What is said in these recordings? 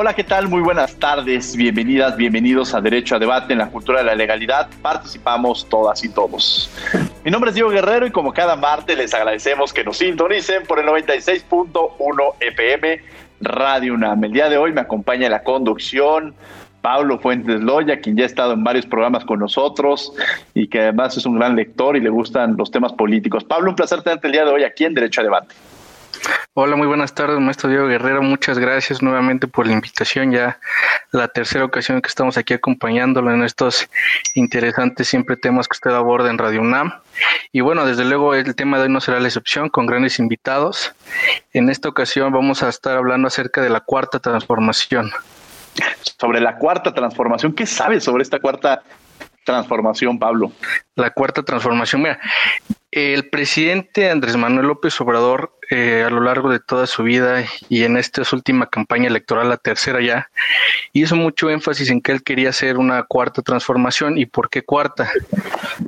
Hola, ¿qué tal? Muy buenas tardes. Bienvenidas, bienvenidos a Derecho a Debate en la Cultura de la Legalidad. Participamos todas y todos. Mi nombre es Diego Guerrero y como cada martes les agradecemos que nos sintonicen por el 96.1 FM Radio UNAM. El día de hoy me acompaña la conducción Pablo Fuentes Loya, quien ya ha estado en varios programas con nosotros y que además es un gran lector y le gustan los temas políticos. Pablo, un placer tenerte el día de hoy aquí en Derecho a Debate. Hola, muy buenas tardes, maestro Diego Guerrero. Muchas gracias nuevamente por la invitación. Ya la tercera ocasión que estamos aquí acompañándolo en estos interesantes siempre temas que usted aborda en Radio UNAM. Y bueno, desde luego el tema de hoy no será la excepción, con grandes invitados. En esta ocasión vamos a estar hablando acerca de la cuarta transformación. Sobre la cuarta transformación, ¿qué sabes sobre esta cuarta transformación, Pablo? La cuarta transformación, mira, el presidente Andrés Manuel López Obrador eh, a lo largo de toda su vida y en esta última campaña electoral, la tercera ya, hizo mucho énfasis en que él quería hacer una cuarta transformación. ¿Y por qué cuarta?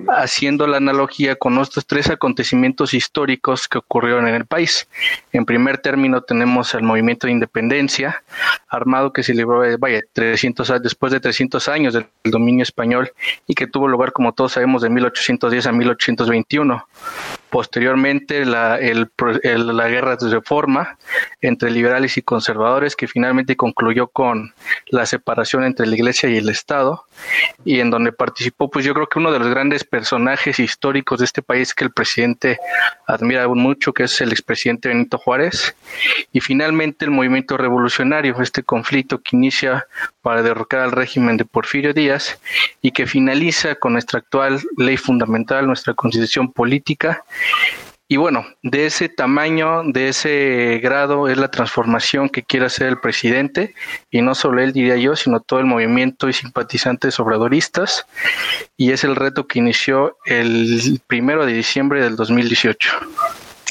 Haciendo la analogía con estos tres acontecimientos históricos que ocurrieron en el país. En primer término tenemos el movimiento de independencia armado que se libró, eh, vaya, 300, después de 300 años del dominio español y que tuvo lugar, como todos sabemos, de 1810 a 1821 posteriormente la, la guerra de reforma entre liberales y conservadores que finalmente concluyó con la separación entre la iglesia y el Estado y en donde participó pues yo creo que uno de los grandes personajes históricos de este país que el presidente admira mucho que es el expresidente Benito Juárez y finalmente el movimiento revolucionario este conflicto que inicia para derrocar al régimen de Porfirio Díaz y que finaliza con nuestra actual ley fundamental, nuestra constitución política. Y bueno, de ese tamaño, de ese grado es la transformación que quiere hacer el presidente, y no solo él diría yo, sino todo el movimiento y simpatizantes obradoristas, y es el reto que inició el primero de diciembre del 2018.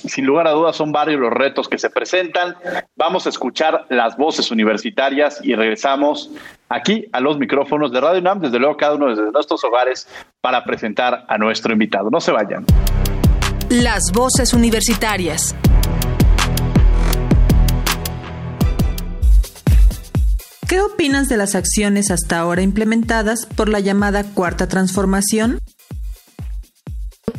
Sin lugar a dudas son varios los retos que se presentan. Vamos a escuchar las voces universitarias y regresamos aquí a los micrófonos de Radio UNAM, desde luego cada uno desde nuestros hogares, para presentar a nuestro invitado. No se vayan. Las voces universitarias. ¿Qué opinas de las acciones hasta ahora implementadas por la llamada Cuarta Transformación?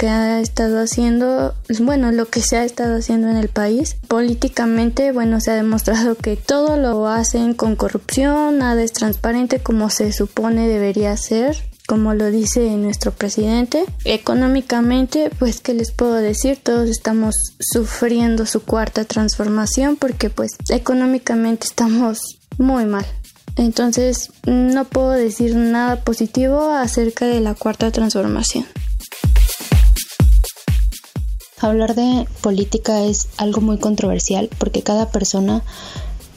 Que ha estado haciendo, bueno, lo que se ha estado haciendo en el país, políticamente, bueno, se ha demostrado que todo lo hacen con corrupción, nada es transparente como se supone debería ser como lo dice nuestro presidente. Económicamente, pues, ¿qué les puedo decir? Todos estamos sufriendo su cuarta transformación porque, pues, económicamente estamos muy mal. Entonces, no puedo decir nada positivo acerca de la cuarta transformación. Hablar de política es algo muy controversial porque cada persona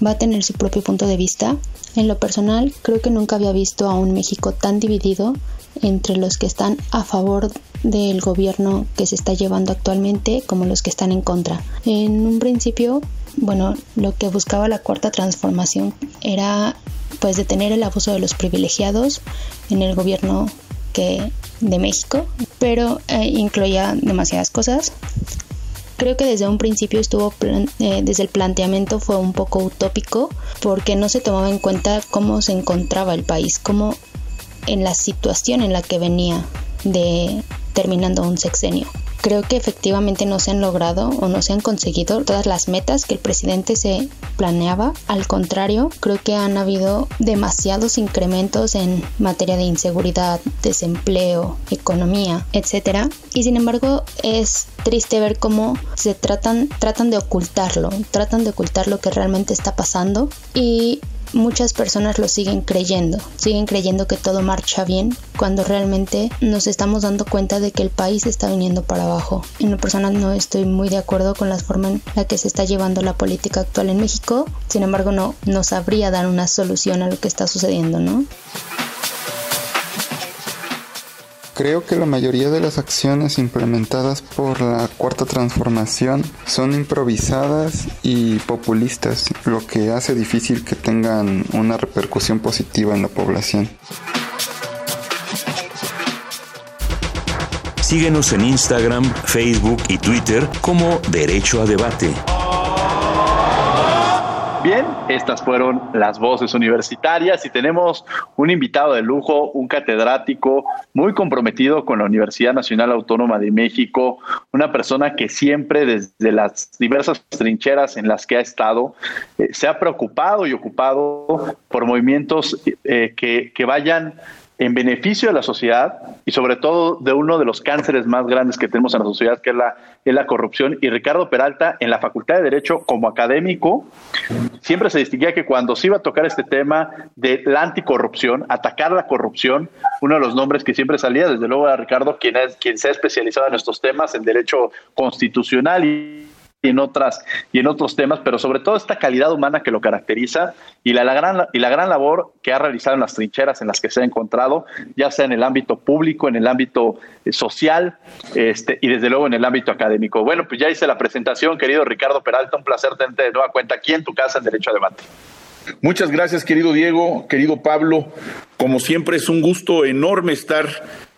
va a tener su propio punto de vista. En lo personal, creo que nunca había visto a un México tan dividido entre los que están a favor del gobierno que se está llevando actualmente como los que están en contra. En un principio, bueno, lo que buscaba la cuarta transformación era pues detener el abuso de los privilegiados en el gobierno que de México, pero eh, incluía demasiadas cosas creo que desde un principio estuvo, eh, desde el planteamiento fue un poco utópico porque no se tomaba en cuenta cómo se encontraba el país, cómo en la situación en la que venía de terminando un sexenio. Creo que efectivamente no se han logrado o no se han conseguido todas las metas que el presidente se planeaba. Al contrario, creo que han habido demasiados incrementos en materia de inseguridad, desempleo, economía, etcétera. Y sin embargo, es triste ver cómo se tratan tratan de ocultarlo, tratan de ocultar lo que realmente está pasando y muchas personas lo siguen creyendo, siguen creyendo que todo marcha bien cuando realmente nos estamos dando cuenta de que el país está viniendo para abajo. En lo personal no estoy muy de acuerdo con la forma en la que se está llevando la política actual en México, sin embargo no, no sabría dar una solución a lo que está sucediendo, ¿no? Creo que la mayoría de las acciones implementadas por la cuarta transformación son improvisadas y populistas, lo que hace difícil que tengan una repercusión positiva en la población. Síguenos en Instagram, Facebook y Twitter como Derecho a Debate. Bien, estas fueron las voces universitarias y tenemos un invitado de lujo, un catedrático muy comprometido con la Universidad Nacional Autónoma de México, una persona que siempre desde las diversas trincheras en las que ha estado eh, se ha preocupado y ocupado por movimientos eh, que, que vayan en beneficio de la sociedad y sobre todo de uno de los cánceres más grandes que tenemos en la sociedad, que es la, es la corrupción. Y Ricardo Peralta, en la Facultad de Derecho, como académico, siempre se distinguía que cuando se iba a tocar este tema de la anticorrupción, atacar la corrupción, uno de los nombres que siempre salía, desde luego, era Ricardo, quien, es, quien se ha especializado en estos temas, en derecho constitucional y y en otras y en otros temas, pero sobre todo esta calidad humana que lo caracteriza y la, gran y la gran labor que ha realizado en las trincheras en las que se ha encontrado, ya sea en el ámbito público, en el ámbito eh, social, este y desde luego en el ámbito académico. Bueno, pues ya hice la presentación, querido Ricardo Peralta, un placer tenerte de nueva cuenta aquí en tu casa en Derecho a Debate. Muchas gracias, querido Diego, querido Pablo. Como siempre es un gusto enorme estar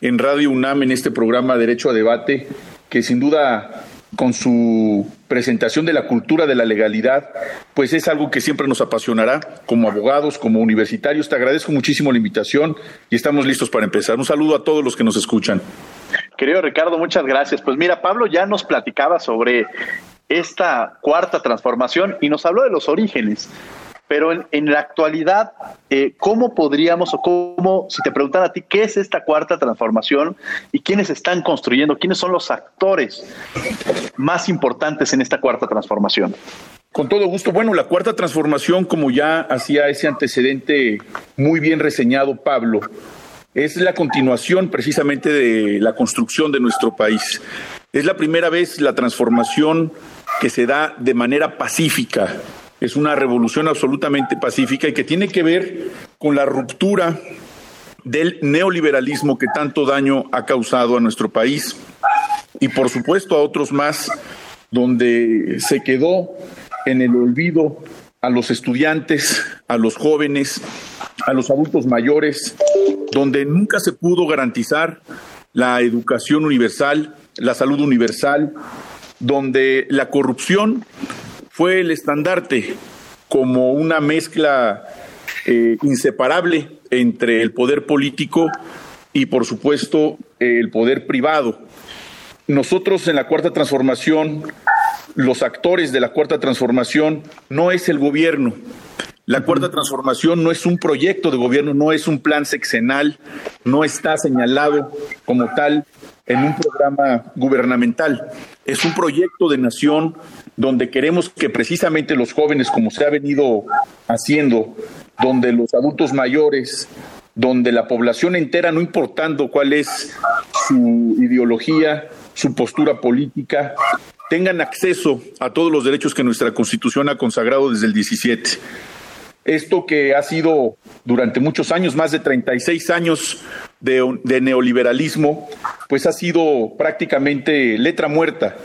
en Radio UNAM en este programa Derecho a Debate, que sin duda con su presentación de la cultura de la legalidad, pues es algo que siempre nos apasionará como abogados, como universitarios. Te agradezco muchísimo la invitación y estamos listos para empezar. Un saludo a todos los que nos escuchan. Querido Ricardo, muchas gracias. Pues mira, Pablo ya nos platicaba sobre esta cuarta transformación y nos habló de los orígenes. Pero en, la actualidad, eh, ¿cómo podríamos o cómo, si te preguntan a ti, qué es esta cuarta transformación y quiénes están construyendo, quiénes son los actores más importantes en esta cuarta transformación? Con todo gusto. Bueno, la cuarta transformación, como ya hacía ese antecedente muy bien reseñado Pablo, es la continuación precisamente de la construcción de nuestro país. Es la primera vez la transformación que se da de manera pacífica, es una revolución absolutamente pacífica y que tiene que ver con la ruptura del neoliberalismo que tanto daño ha causado a nuestro país y por supuesto a otros más, donde se quedó en el olvido a los estudiantes, a los jóvenes, a los adultos mayores, donde nunca se pudo garantizar la educación universal, la salud universal, donde la corrupción fue el estandarte como una mezcla eh, inseparable entre el poder político y, por supuesto, el poder privado. Nosotros en la Cuarta Transformación, los actores de la Cuarta Transformación, no es el gobierno. La Cuarta Transformación no es un proyecto de gobierno, no es un plan sexenal, no está señalado como tal en un programa gubernamental. Es un proyecto de nación donde queremos que precisamente los jóvenes, como se ha venido haciendo, donde los adultos mayores, donde la población entera, no importando cuál es su ideología, su postura política, tengan acceso a todos los derechos que nuestra Constitución ha consagrado desde el 17. Esto que ha sido durante muchos años, más de 36 años de, neoliberalismo, pues ha sido prácticamente letra muerta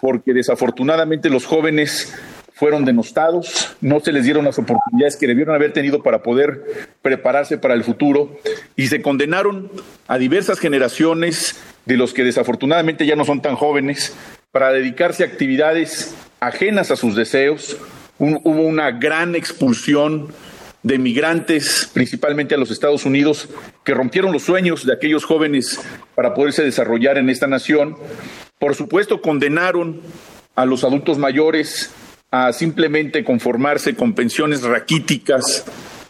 porque desafortunadamente los jóvenes fueron denostados, no se les dieron las oportunidades que debieron haber tenido para poder prepararse para el futuro y se condenaron a diversas generaciones de los que desafortunadamente ya no son tan jóvenes para dedicarse a actividades ajenas a sus deseos. hubo una gran expulsión de migrantes, principalmente a los Estados Unidos, que rompieron los sueños de aquellos jóvenes para poderse desarrollar en esta nación Por supuesto, condenaron a los adultos mayores a simplemente conformarse con pensiones raquíticas,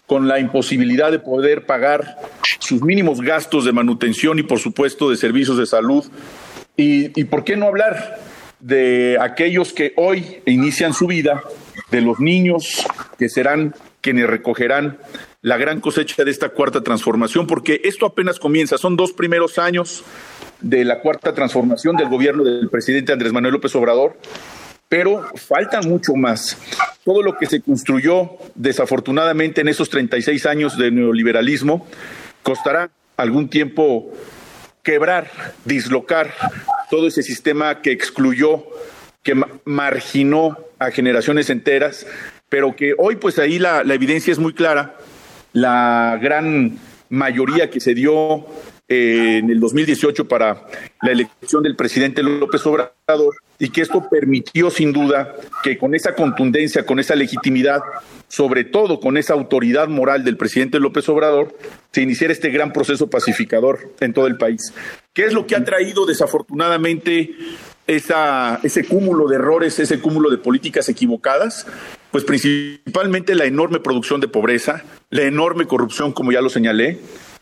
con la imposibilidad de poder pagar sus mínimos gastos de manutención y, por supuesto, de servicios de salud. Y, y por qué no hablar de aquellos que hoy inician su vida, de los niños que serán quienes recogerán la gran cosecha de esta cuarta transformación, porque esto apenas comienza, son dos primeros años de la cuarta transformación del gobierno del presidente Andrés Manuel López Obrador, pero falta mucho más. Todo lo que se construyó desafortunadamente en esos 36 años de neoliberalismo costará algún tiempo quebrar, dislocar todo ese sistema que excluyó, que marginó a generaciones enteras, pero que hoy pues ahí la, evidencia es muy clara. La gran mayoría que se dio eh, en el 2018 para la elección del presidente López Obrador y que esto permitió sin duda que con esa contundencia, con esa legitimidad, sobre todo con esa autoridad moral del presidente López Obrador, se iniciara este gran proceso pacificador en todo el país. ¿Qué es lo que ha traído desafortunadamente esa, ese cúmulo de errores, ese cúmulo de políticas equivocadas? Pues principalmente la enorme producción de pobreza, la enorme corrupción, como ya lo señalé,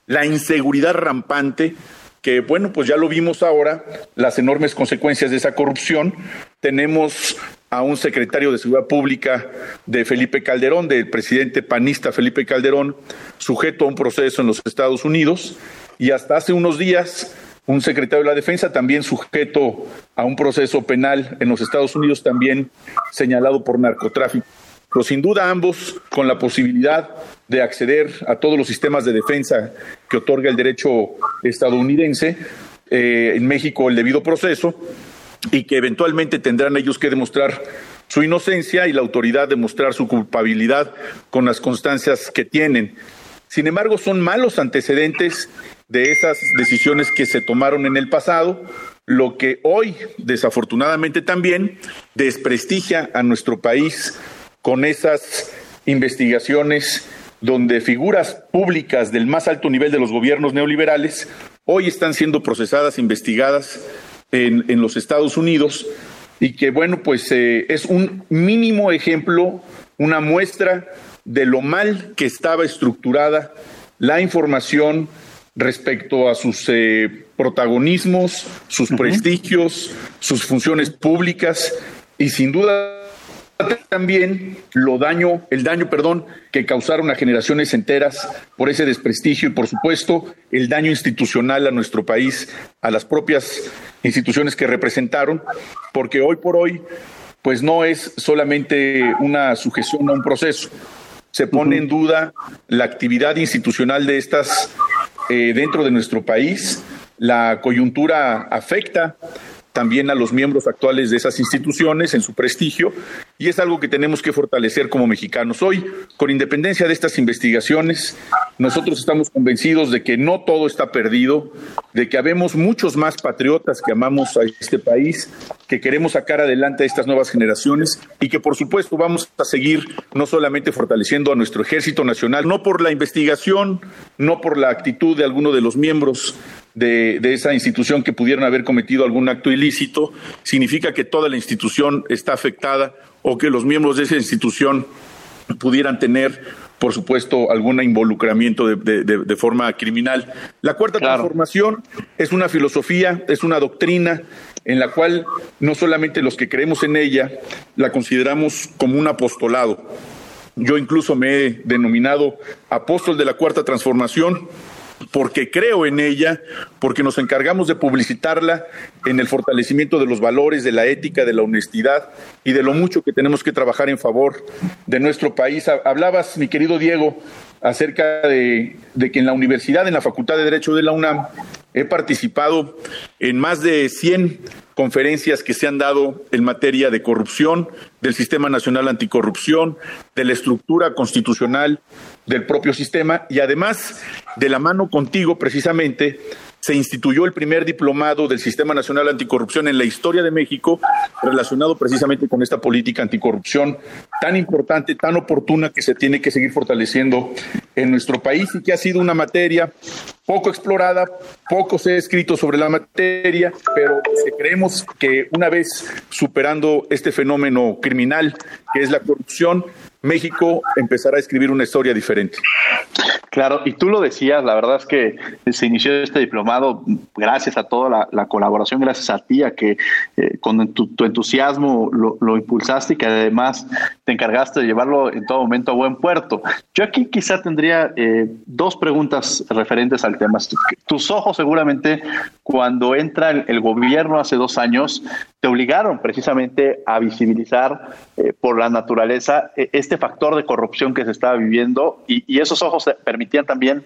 la inseguridad rampante, que bueno, pues ya lo vimos ahora, las enormes consecuencias de esa corrupción. Tenemos a un secretario de Seguridad Pública de Felipe Calderón, del presidente panista Felipe Calderón, sujeto a un proceso en los Estados Unidos, y hasta hace unos días un secretario de la Defensa también sujeto a un proceso penal en los Estados Unidos, también señalado por narcotráfico. Pero sin duda ambos con la posibilidad de acceder a todos los sistemas de defensa que otorga el derecho estadounidense, eh, en México el debido proceso, y que eventualmente tendrán ellos que demostrar su inocencia y la autoridad demostrar su culpabilidad con las constancias que tienen. Sin embargo, son malos antecedentes de esas decisiones que se tomaron en el pasado, lo que hoy, desafortunadamente también, desprestigia a nuestro país con esas investigaciones donde figuras públicas del más alto nivel de los gobiernos neoliberales hoy están siendo procesadas, investigadas en, en los Estados Unidos y que, bueno, pues eh, es un mínimo ejemplo, una muestra de lo mal que estaba estructurada la información respecto a sus eh, protagonismos, sus prestigios, sus funciones públicas y sin duda también lo daño, el daño, perdón, que causaron a generaciones enteras por ese desprestigio y por supuesto el daño institucional a nuestro país, a las propias instituciones que representaron, porque hoy por hoy pues no es solamente una sujeción a un proceso, se pone en duda la actividad institucional de estas eh, dentro de nuestro país. La coyuntura afecta también a los miembros actuales de esas instituciones en su prestigio y es algo que tenemos que fortalecer como mexicanos. Hoy, con independencia de estas investigaciones, nosotros estamos convencidos de que no todo está perdido, de que habemos muchos más patriotas que amamos a este país, que queremos sacar adelante a estas nuevas generaciones y que por supuesto vamos a seguir no solamente fortaleciendo a nuestro ejército nacional, no por la investigación, no por la actitud de alguno de los miembros de, esa institución que pudieron haber cometido algún acto ilícito, significa que toda la institución está afectada o que los miembros de esa institución pudieran tener, por supuesto, algún involucramiento de, forma criminal. La cuarta transformación es una filosofía, es una doctrina en la cual no solamente los que creemos en ella la consideramos como un apostolado. Yo incluso me he denominado apóstol de la cuarta transformación porque creo en ella, porque nos encargamos de publicitarla en el fortalecimiento de los valores, de la ética, de la honestidad y de lo mucho que tenemos que trabajar en favor de nuestro país. Hablabas, mi querido Diego, acerca de, que en la universidad, en la Facultad de Derecho de la UNAM, he participado en más de 100 conferencias que se han dado en materia de corrupción, del Sistema Nacional Anticorrupción, de la estructura constitucional del propio sistema y además de la mano contigo precisamente se instituyó el primer diplomado del Sistema Nacional Anticorrupción en la historia de México relacionado precisamente con esta política anticorrupción tan importante, tan oportuna que se tiene que seguir fortaleciendo en nuestro país y que ha sido una materia poco explorada, poco se ha escrito sobre la materia, pero creemos que una vez superando este fenómeno criminal que es la corrupción, México empezará a escribir una historia diferente. Claro, y tú lo decías, la verdad es que se inició este diplomado gracias a toda la, colaboración, gracias a ti, a que eh, con tu, entusiasmo lo, impulsaste y que además te encargaste de llevarlo en todo momento a buen puerto. Yo aquí quizá tendría eh, dos preguntas referentes al tema. Tus ojos seguramente cuando entra el, gobierno hace dos años te obligaron precisamente a visibilizar eh, por la naturaleza este factor de corrupción que se estaba viviendo y, y esos ojos permitían también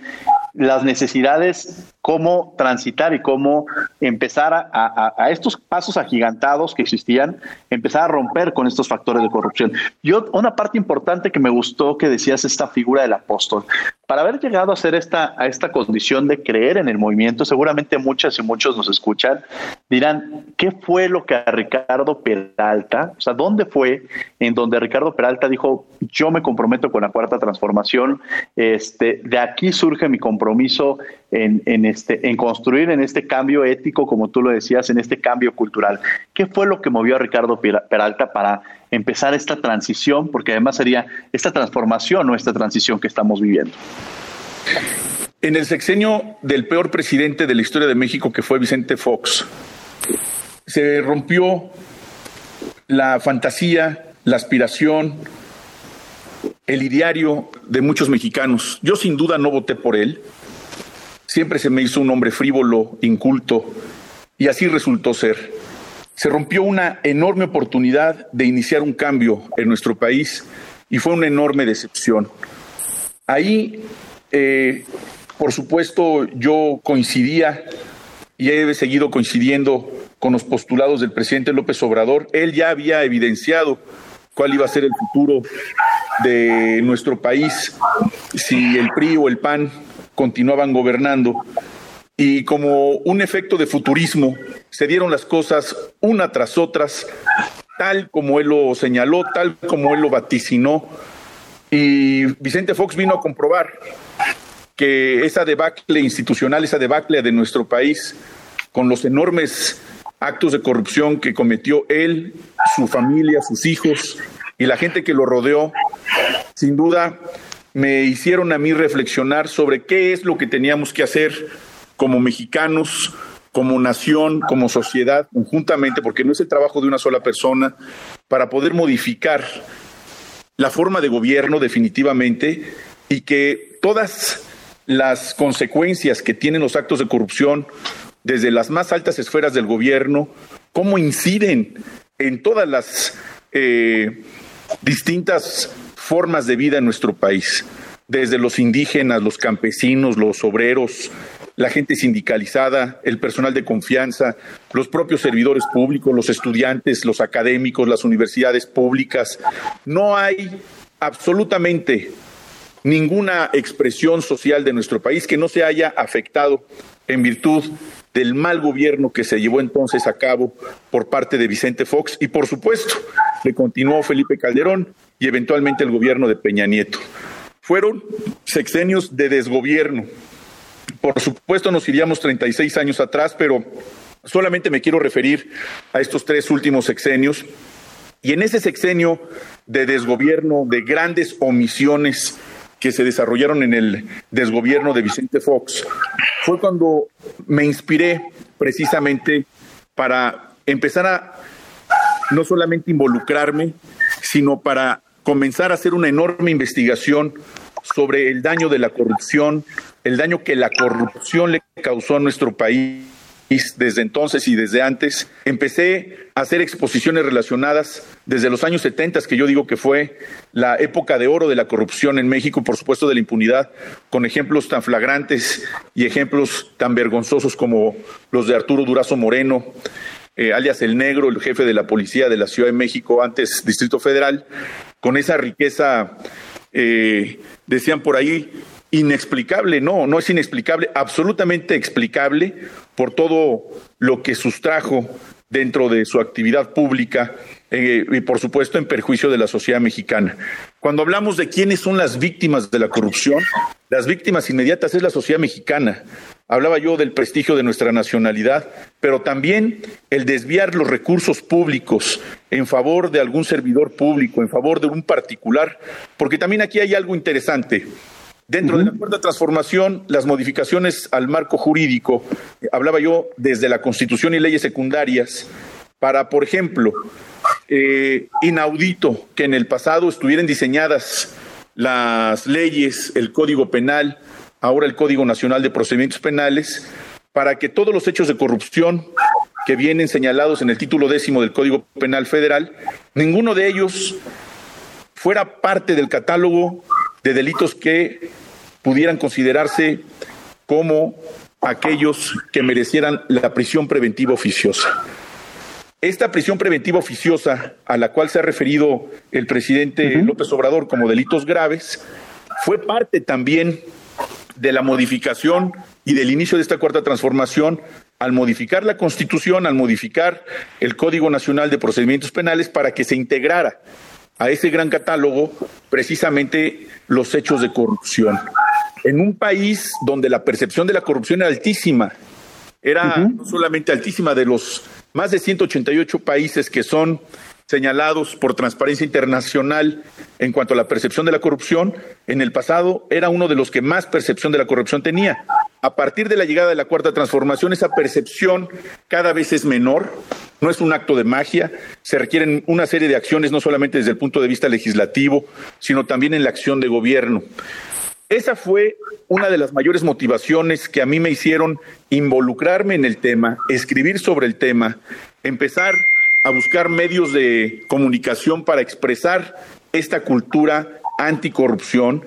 las necesidades, cómo transitar y cómo empezar a, estos pasos agigantados que existían, empezar a romper con estos factores de corrupción. Yo, una parte importante que me gustó que decías esta figura del apóstol. Para haber llegado a ser esta, a esta condición de creer en el movimiento, seguramente muchas y muchos nos escuchan, dirán, ¿qué fue lo que a Ricardo Peralta, o sea, dónde fue en donde Ricardo Peralta dijo, yo me comprometo con la cuarta transformación, este, de aquí surge mi compromiso compromiso en, en, este, en construir en este cambio ético, como tú lo decías, en este cambio cultural. ¿Qué fue lo que movió a Ricardo Peralta para empezar esta transición? Porque además sería esta transformación o esta transición que estamos viviendo. En el sexenio del peor presidente de la historia de México, que fue Vicente Fox, se rompió la fantasía, la aspiración, el ideario de muchos mexicanos. Yo sin duda no voté por él. Siempre se me hizo un hombre frívolo, inculto, y así resultó ser. Se rompió una enorme oportunidad de iniciar un cambio en nuestro país y fue una enorme decepción. Ahí, eh, por supuesto, yo coincidía y he seguido coincidiendo con los postulados del presidente López Obrador. Él ya había evidenciado cuál iba a ser el futuro de nuestro país si el PRI o el PAN continuaban gobernando. Y como un efecto de futurismo, se dieron las cosas una tras otras, tal como él lo señaló, tal como él lo vaticinó. Y Vicente Fox vino a comprobar que esa debacle institucional, esa debacle de nuestro país, con los enormes actos de corrupción que cometió él, su familia, sus hijos y la gente que lo rodeó, sin duda me hicieron a mí reflexionar sobre qué es lo que teníamos que hacer como mexicanos, como nación, como sociedad, conjuntamente, porque no es el trabajo de una sola persona, para poder modificar la forma de gobierno definitivamente y que todas las consecuencias que tienen los actos de corrupción desde las más altas esferas del gobierno, cómo inciden en todas las eh, distintas formas de vida en nuestro país, desde los indígenas, los campesinos, los obreros, la gente sindicalizada, el personal de confianza, los propios servidores públicos, los estudiantes, los académicos, las universidades públicas. No hay absolutamente ninguna expresión social de nuestro país que no se haya afectado en virtud del mal gobierno que se llevó entonces a cabo por parte de Vicente Fox y por supuesto le continuó Felipe Calderón y eventualmente el gobierno de Peña Nieto. Fueron sexenios de desgobierno. Por supuesto nos iríamos 36 años atrás, pero solamente me quiero referir a estos tres últimos sexenios. Y en ese sexenio de desgobierno, de grandes omisiones, que se desarrollaron en el desgobierno de Vicente Fox, fue cuando me inspiré precisamente para empezar a no solamente involucrarme, sino para comenzar a hacer una enorme investigación sobre el daño de la corrupción, el daño que la corrupción le causó a nuestro país desde entonces y desde antes. Empecé a hacer exposiciones relacionadas desde los años 70, que yo digo que fue la época de oro de la corrupción en México, por supuesto de la impunidad, con ejemplos tan flagrantes y ejemplos tan vergonzosos como los de Arturo Durazo Moreno, eh, alias el negro, el jefe de la policía de la Ciudad de México, antes Distrito Federal, con esa riqueza, eh, decían por ahí, inexplicable, no, no es inexplicable, absolutamente explicable por todo lo que sustrajo dentro de su actividad pública eh, y por supuesto en perjuicio de la sociedad mexicana. Cuando hablamos de quiénes son las víctimas de la corrupción, las víctimas inmediatas es la sociedad mexicana. Hablaba yo del prestigio de nuestra nacionalidad, pero también el desviar los recursos públicos en favor de algún servidor público, en favor de un particular, porque también aquí hay algo interesante. Dentro de la cuarta transformación, las modificaciones al marco jurídico, eh, hablaba yo desde la Constitución y leyes secundarias, para, por ejemplo, eh, inaudito que en el pasado estuvieran diseñadas las leyes, el Código Penal, ahora el Código Nacional de Procedimientos Penales, para que todos los hechos de corrupción que vienen señalados en el título décimo del Código Penal Federal, ninguno de ellos fuera parte del catálogo de delitos que pudieran considerarse como aquellos que merecieran la prisión preventiva oficiosa. Esta prisión preventiva oficiosa a la cual se ha referido el presidente López Obrador como delitos graves fue parte también de la modificación y del inicio de esta cuarta transformación al modificar la Constitución, al modificar el Código Nacional de Procedimientos Penales para que se integrara a ese gran catálogo precisamente los hechos de corrupción. En un país donde la percepción de la corrupción era altísima, era no solamente altísima de los más de 188 países que son señalados por Transparencia Internacional en cuanto a la percepción de la corrupción, en el pasado era uno de los que más percepción de la corrupción tenía. A partir de la llegada de la cuarta transformación, esa percepción cada vez es menor, no es un acto de magia, se requieren una serie de acciones no solamente desde el punto de vista legislativo, sino también en la acción de gobierno. Esa fue una de las mayores motivaciones que a mí me hicieron involucrarme en el tema, escribir sobre el tema, empezar a buscar medios de comunicación para expresar esta cultura anticorrupción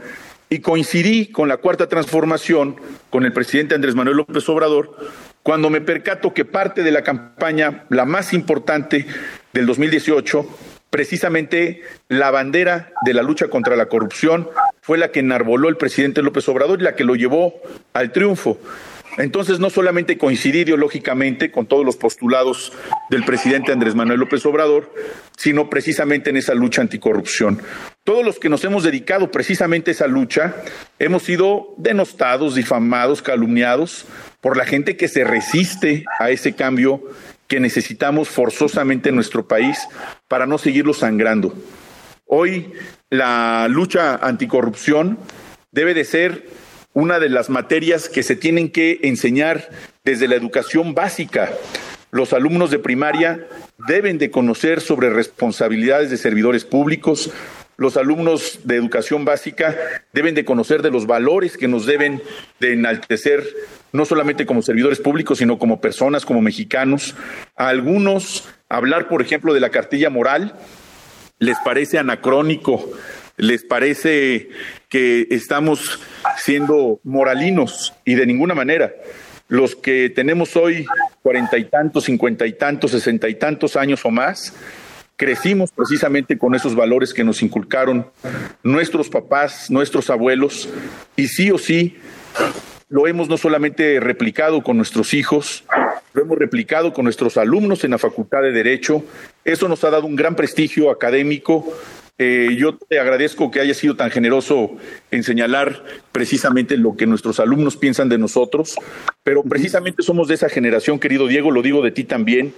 y coincidí con la cuarta transformación, con el presidente Andrés Manuel López Obrador, cuando me percato que parte de la campaña, la más importante del 2018, precisamente la bandera de la lucha contra la corrupción fue la que enarboló el presidente López Obrador y la que lo llevó al triunfo. Entonces, no solamente coincidí ideológicamente con todos los postulados del presidente Andrés Manuel López Obrador, sino precisamente en esa lucha anticorrupción. Todos los que nos hemos dedicado precisamente a esa lucha hemos sido denostados, difamados, calumniados por la gente que se resiste a ese cambio que necesitamos forzosamente en nuestro país para no seguirlo sangrando. Hoy la lucha anticorrupción debe de ser una de las materias que se tienen que enseñar desde la educación básica. Los alumnos de primaria deben de conocer sobre responsabilidades de servidores públicos, los alumnos de educación básica deben de conocer de los valores que nos deben de enaltecer, no solamente como servidores públicos, sino como personas, como mexicanos. A algunos hablar, por ejemplo, de la cartilla moral les parece anacrónico, les parece que estamos siendo moralinos y de ninguna manera. Los que tenemos hoy cuarenta y tantos, cincuenta y tantos, sesenta y tantos años o más, crecimos precisamente con esos valores que nos inculcaron nuestros papás, nuestros abuelos, y sí o sí lo hemos no solamente replicado con nuestros hijos, lo hemos replicado con nuestros alumnos en la Facultad de Derecho. Eso nos ha dado un gran prestigio académico eh, yo te agradezco que hayas sido tan generoso en señalar precisamente lo que nuestros alumnos piensan de nosotros, pero precisamente somos de esa generación, querido Diego, lo digo de ti también.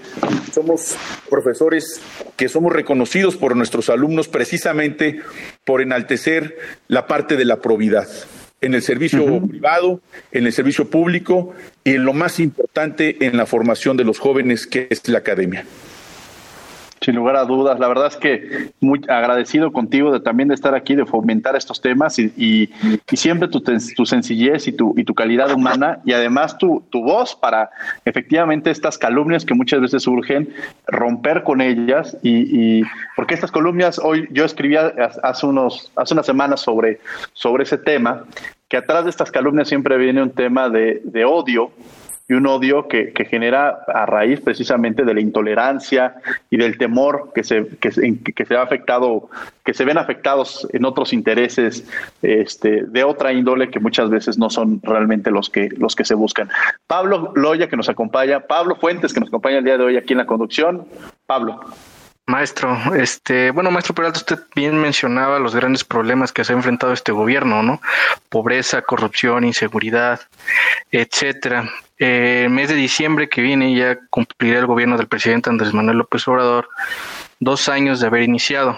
Somos profesores que somos reconocidos por nuestros alumnos precisamente por enaltecer la parte de la probidad en el servicio privado, en el servicio público y en lo más importante, en la formación de los jóvenes, que es la academia. Sin lugar a dudas, la verdad es que muy agradecido contigo de también de estar aquí, de fomentar estos temas y, y, siempre tu, tu, sencillez y tu, y tu calidad humana y además tu, tu voz para efectivamente estas calumnias que muchas veces surgen, romper con ellas y, y porque estas columnias, hoy yo escribía hace, unos, hace unas semanas sobre, sobre ese tema, que atrás de estas calumnias siempre viene un tema de, de odio y un odio que, genera a raíz precisamente de la intolerancia y del temor que se, que, que se ha afectado, que se ven afectados en otros intereses este, de otra índole que muchas veces no son realmente los que, los que se buscan. Pablo Loya que nos acompaña, Pablo Fuentes que nos acompaña el día de hoy aquí en la conducción. Pablo. Maestro, este, bueno, maestro Peralta, usted bien mencionaba los grandes problemas que se ha enfrentado este gobierno, ¿no? Pobreza, corrupción, inseguridad, etcétera. Eh, el mes de diciembre que viene ya cumplirá el gobierno del presidente Andrés Manuel López Obrador dos años de haber iniciado.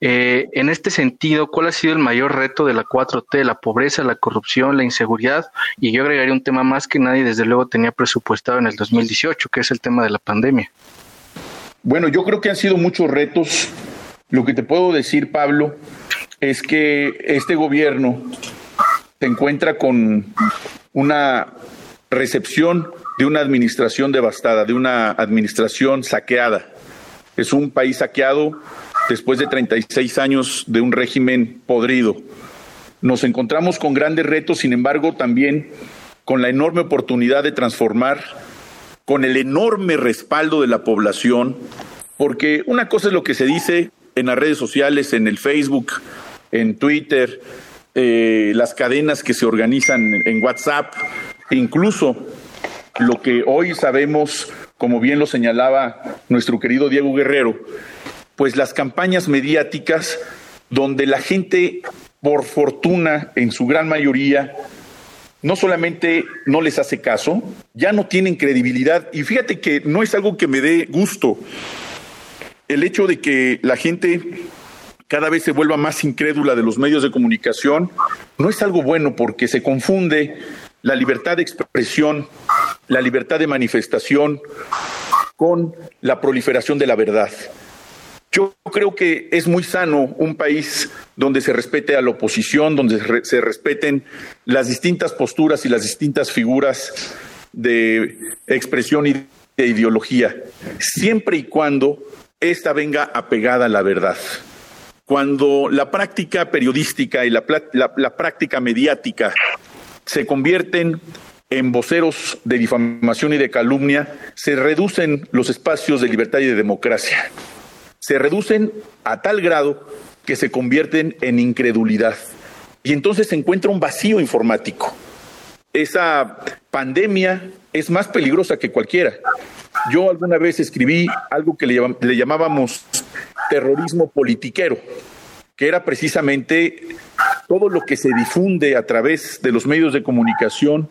Eh, en este sentido, ¿cuál ha sido el mayor reto de la 4T? La pobreza, la corrupción, la inseguridad. Y yo agregaría un tema más que nadie desde luego tenía presupuestado en el 2018, que es el tema de la pandemia. Bueno, yo creo que han sido muchos retos. Lo que te puedo decir, Pablo, es que este gobierno se encuentra con una recepción de una administración devastada, de una administración saqueada. Es un país saqueado después de 36 años de un régimen podrido. Nos encontramos con grandes retos, sin embargo, también con la enorme oportunidad de transformar con el enorme respaldo de la población, porque una cosa es lo que se dice en las redes sociales, en el Facebook, en Twitter, eh, las cadenas que se organizan en WhatsApp, incluso lo que hoy sabemos, como bien lo señalaba nuestro querido Diego Guerrero, pues las campañas mediáticas donde la gente, por fortuna, en su gran mayoría, no solamente no les hace caso, ya no tienen credibilidad. Y fíjate que no es algo que me dé gusto. El hecho de que la gente cada vez se vuelva más incrédula de los medios de comunicación no es algo bueno porque se confunde la libertad de expresión, la libertad de manifestación con la proliferación de la verdad. Yo creo que es muy sano un país donde se respete a la oposición, donde se respeten las distintas posturas y las distintas figuras de expresión y de ideología, siempre y cuando ésta venga apegada a la verdad. Cuando la práctica periodística y la, la práctica mediática se convierten en voceros de difamación y de calumnia, se reducen los espacios de libertad y de democracia se reducen a tal grado que se convierten en incredulidad. Y entonces se encuentra un vacío informático. Esa pandemia es más peligrosa que cualquiera. Yo alguna vez escribí algo que le, llamábamos terrorismo politiquero, que era precisamente todo lo que se difunde a través de los medios de comunicación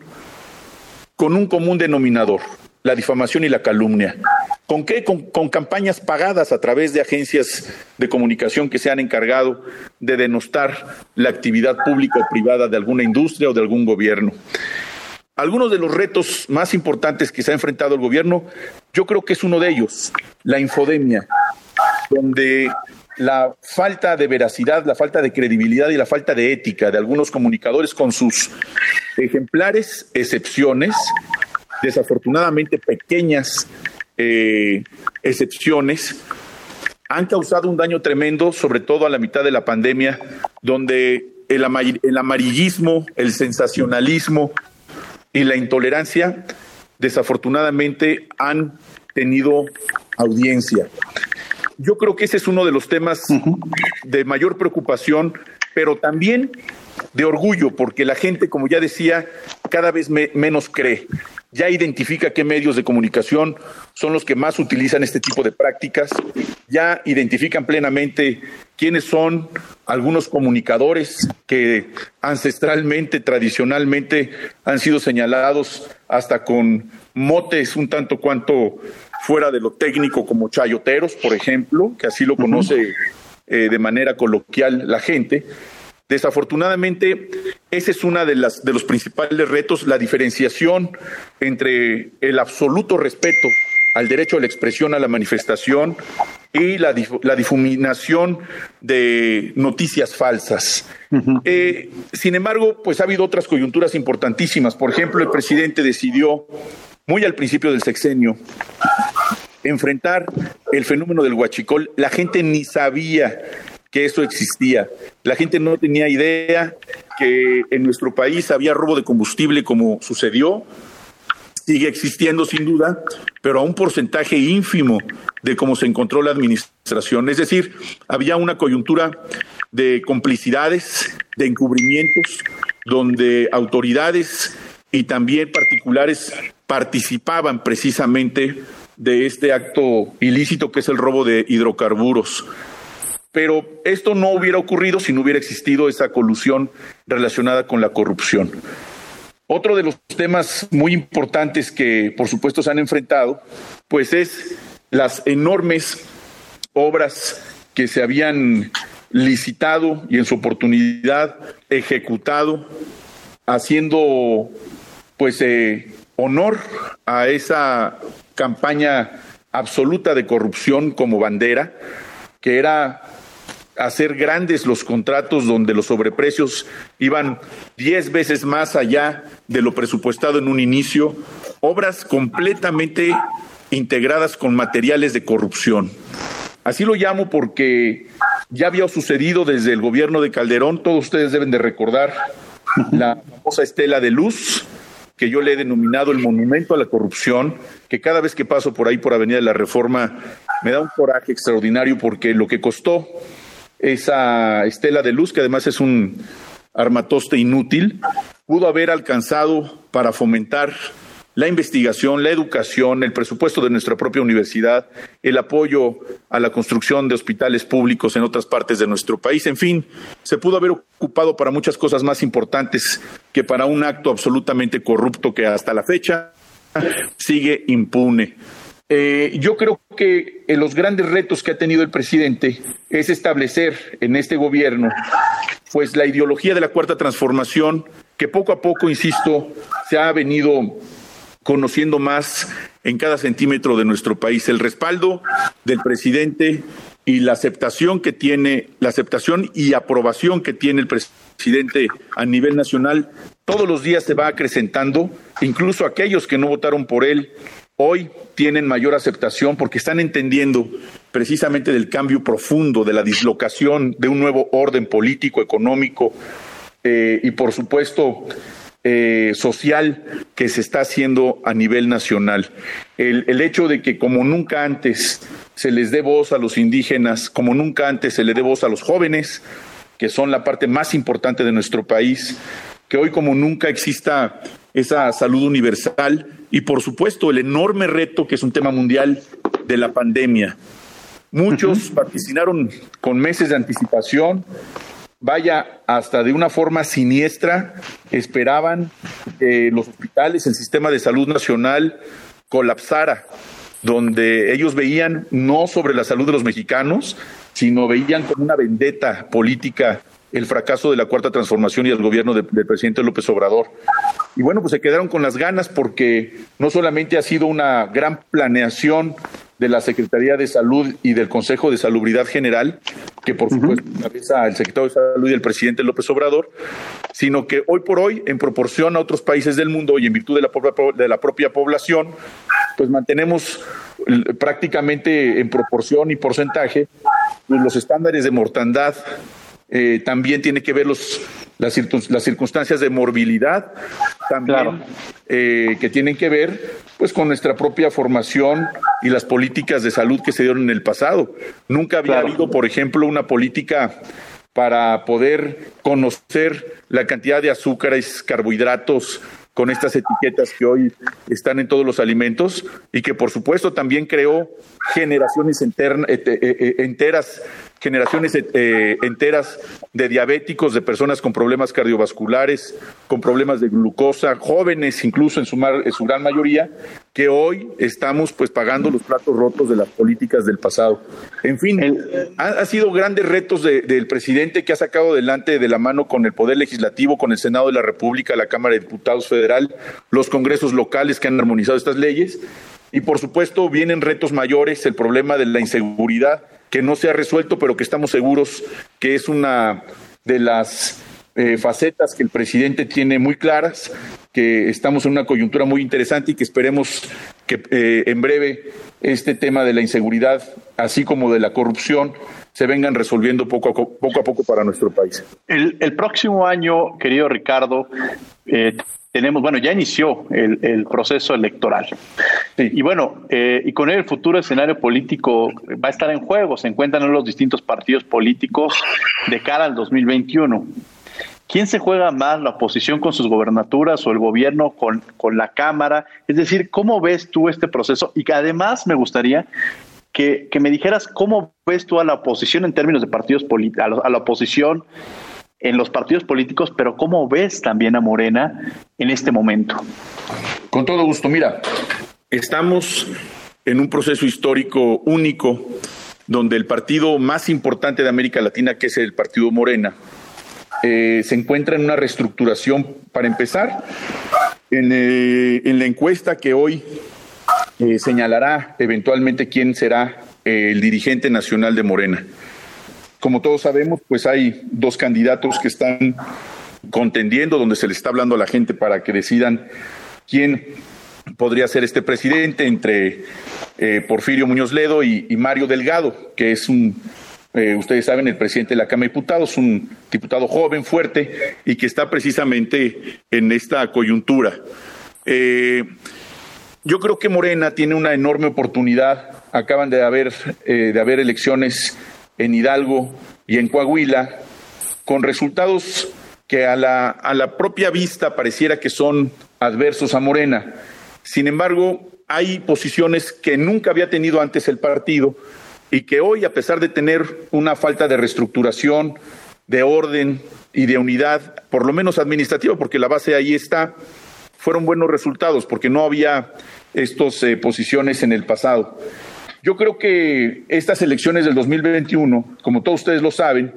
con un común denominador, la difamación y la calumnia. ¿Con qué? Con, campañas pagadas a través de agencias de comunicación que se han encargado de denostar la actividad pública o privada de alguna industria o de algún gobierno. Algunos de los retos más importantes que se ha enfrentado el gobierno, yo creo que es uno de ellos, la infodemia, donde la falta de veracidad, la falta de credibilidad y la falta de ética de algunos comunicadores con sus ejemplares excepciones, desafortunadamente pequeñas eh, excepciones, han causado un daño tremendo, sobre todo a la mitad de la pandemia, donde el, el amarillismo, el sensacionalismo y la intolerancia desafortunadamente han tenido audiencia. Yo creo que ese es uno de los temas de mayor preocupación, pero también de orgullo, porque la gente, como ya decía, cada vez menos cree. Ya identifica qué medios de comunicación son los que más utilizan este tipo de prácticas, ya identifican plenamente quiénes son algunos comunicadores que ancestralmente, tradicionalmente han sido señalados hasta con motes un tanto cuanto fuera de lo técnico como chayoteros, por ejemplo, que así lo conoce eh, de manera coloquial la gente Desafortunadamente, ese es uno de, las, de los principales retos, la diferenciación entre el absoluto respeto al derecho a la expresión, a la manifestación y la, difuminación de noticias falsas. Eh, sin embargo, pues ha habido otras coyunturas importantísimas. Por ejemplo, el presidente decidió, muy al principio del sexenio, enfrentar el fenómeno del huachicol. La gente ni sabía que eso existía. La gente no tenía idea que en nuestro país había robo de combustible como sucedió. sigue existiendo sin duda, pero a un porcentaje ínfimo de cómo se encontró la administración. Es decir, había una coyuntura de complicidades, de encubrimientos, donde autoridades y también particulares participaban precisamente de este acto ilícito que es el robo de hidrocarburos. Pero esto no hubiera ocurrido si no hubiera existido esa colusión relacionada con la corrupción. Otro de los temas muy importantes que por supuesto se han enfrentado, pues es las enormes obras que se habían licitado y en su oportunidad ejecutado, haciendo pues eh, honor a esa campaña absoluta de corrupción como bandera, que era hacer grandes los contratos donde los sobreprecios iban diez veces más allá de lo presupuestado en un inicio, obras completamente integradas con materiales de corrupción. Así lo llamo porque ya había sucedido desde el gobierno de Calderón, todos ustedes deben de recordar la famosa estela de luz, que yo le he denominado el monumento a la corrupción, que cada vez que paso por ahí por Avenida de la Reforma me da un coraje extraordinario porque lo que costó esa estela de luz, que además es un armatoste inútil, pudo haber alcanzado para fomentar la investigación, la educación, el presupuesto de nuestra propia universidad, el apoyo a la construcción de hospitales públicos en otras partes de nuestro país. En fin, se pudo haber ocupado para muchas cosas más importantes que para un acto absolutamente corrupto que hasta la fecha sigue impune. Eh, yo creo que en los grandes retos que ha tenido el presidente es establecer en este gobierno, pues la ideología de la cuarta transformación, que poco a poco, insisto, se ha venido conociendo más en cada centímetro de nuestro país. El respaldo del presidente y la aceptación que tiene, la aceptación y aprobación que tiene el presidente a nivel nacional, todos los días se va acrecentando, incluso aquellos que no votaron por él hoy tienen mayor aceptación porque están entendiendo precisamente del cambio profundo, de la dislocación de un nuevo orden político, económico eh, y por supuesto eh, social que se está haciendo a nivel nacional. El, el, hecho de que como nunca antes se les dé voz a los indígenas, como nunca antes se le dé voz a los jóvenes, que son la parte más importante de nuestro país, que hoy como nunca exista esa salud universal y por supuesto el enorme reto que es un tema mundial de la pandemia. Muchos vaticinaron con meses de anticipación, vaya, hasta de una forma siniestra, esperaban que los hospitales, el sistema de salud nacional colapsara, donde ellos veían no sobre la salud de los mexicanos, sino veían como una vendetta política el fracaso de la cuarta transformación y el gobierno del presidente López Obrador. Y bueno, pues se quedaron con las ganas porque no solamente ha sido una gran planeación de la Secretaría de Salud y del Consejo de Salubridad General, que por supuesto encabeza el secretario de Salud y el presidente López Obrador, sino que hoy por hoy, en proporción a otros países del mundo y en virtud de la, de la propia población, pues mantenemos prácticamente en proporción y porcentaje pues, los estándares de mortandad eh, también tiene que ver los, las, circunstancias de morbilidad, también eh, que tienen que ver pues con nuestra propia formación y las políticas de salud que se dieron en el pasado. Nunca había habido, por ejemplo, una política para poder conocer la cantidad de azúcares, carbohidratos, con estas etiquetas que hoy están en todos los alimentos y que por supuesto también creó generaciones enteras generaciones eh, enteras de diabéticos, de personas con problemas cardiovasculares, con problemas de glucosa, jóvenes incluso en su, en su gran mayoría, que hoy estamos pues pagando los platos rotos de las políticas del pasado. En fin, ha, sido grandes retos del presidente que ha sacado adelante de la mano con el Poder Legislativo, con el Senado de la República, la Cámara de Diputados Federal, los congresos locales que han armonizado estas leyes. Y por supuesto vienen retos mayores, el problema de la inseguridad, que no se ha resuelto, pero que estamos seguros que es una de las eh, facetas que el presidente tiene muy claras, que estamos en una coyuntura muy interesante y que esperemos que eh, en breve este tema de la inseguridad, así como de la corrupción, se vengan resolviendo poco a poco, a poco para nuestro país. El, próximo año, querido Ricardo, eh, tenemos, bueno, ya inició el, proceso electoral. Y bueno, eh, y con él el futuro escenario político va a estar en juego. Se encuentran en los distintos partidos políticos de cara al 2021. ¿Quién se juega más, la oposición con sus gobernaturas o el gobierno con, con la Cámara? Es decir, ¿cómo ves tú este proceso? Y que además me gustaría que, me dijeras cómo ves tú a la oposición en términos de partidos políticos, a, la oposición en los partidos políticos, pero cómo ves también a Morena en este momento. Con todo gusto, mira, estamos en un proceso histórico único donde el partido más importante de América Latina, que es el Partido Morena, eh, se encuentra en una reestructuración, para empezar, en, eh, la encuesta que hoy eh, señalará eventualmente quién será el dirigente nacional de Morena. Como todos sabemos, pues hay dos candidatos que están contendiendo, donde se le está hablando a la gente para que decidan quién podría ser este presidente entre eh, Porfirio Muñoz Ledo y, Mario Delgado, que es un, eh, ustedes saben, el presidente de la Cámara de Diputados, un diputado joven, fuerte, y que está precisamente en esta coyuntura. Eh, yo creo que Morena tiene una enorme oportunidad. Acaban de haber, de haber elecciones en Hidalgo y en Coahuila, con resultados que a la, a la propia vista pareciera que son adversos a Morena. Sin embargo, hay posiciones que nunca había tenido antes el partido y que hoy, a pesar de tener una falta de reestructuración, de orden y de unidad, por lo menos administrativa, porque la base ahí está, fueron buenos resultados, porque no había estas eh, posiciones en el pasado. Yo creo que estas elecciones del 2021, como todos ustedes lo saben,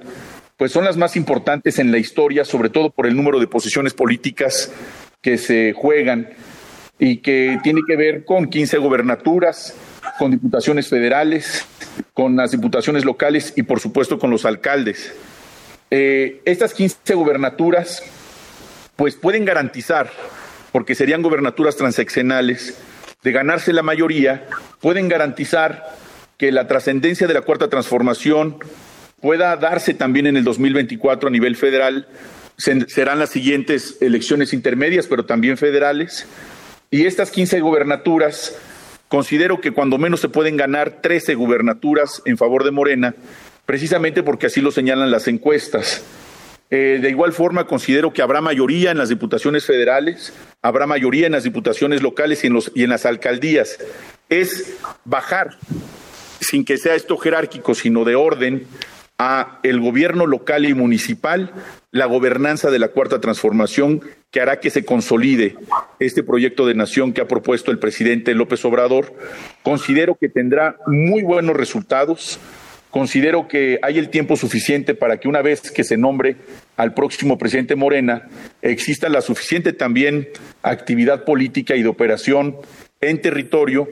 pues son las más importantes en la historia, sobre todo por el número de posiciones políticas que se juegan y que tiene que ver con 15 gobernaturas, con diputaciones federales, con las diputaciones locales y por supuesto con los alcaldes. Eh, estas 15 gobernaturas pues pueden garantizar, porque serían gobernaturas transeccionales, de ganarse la mayoría, pueden garantizar que la trascendencia de la cuarta transformación pueda darse también en el 2024 a nivel federal. serán las siguientes elecciones intermedias, pero también federales. Y estas 15 gubernaturas, considero que cuando menos se pueden ganar 13 gubernaturas en favor de Morena, precisamente porque así lo señalan las encuestas. Eh, de igual forma, considero que habrá mayoría en las diputaciones federales, habrá mayoría en las diputaciones locales y en, los, y en las alcaldías. Es bajar, sin que sea esto jerárquico, sino de orden, a el gobierno local y municipal la gobernanza de la cuarta transformación que hará que se consolide este proyecto de nación que ha propuesto el presidente López Obrador. Considero que tendrá muy buenos resultados, Considero que hay el tiempo suficiente para que una vez que se nombre al próximo presidente Morena, exista la suficiente también actividad política y de operación en territorio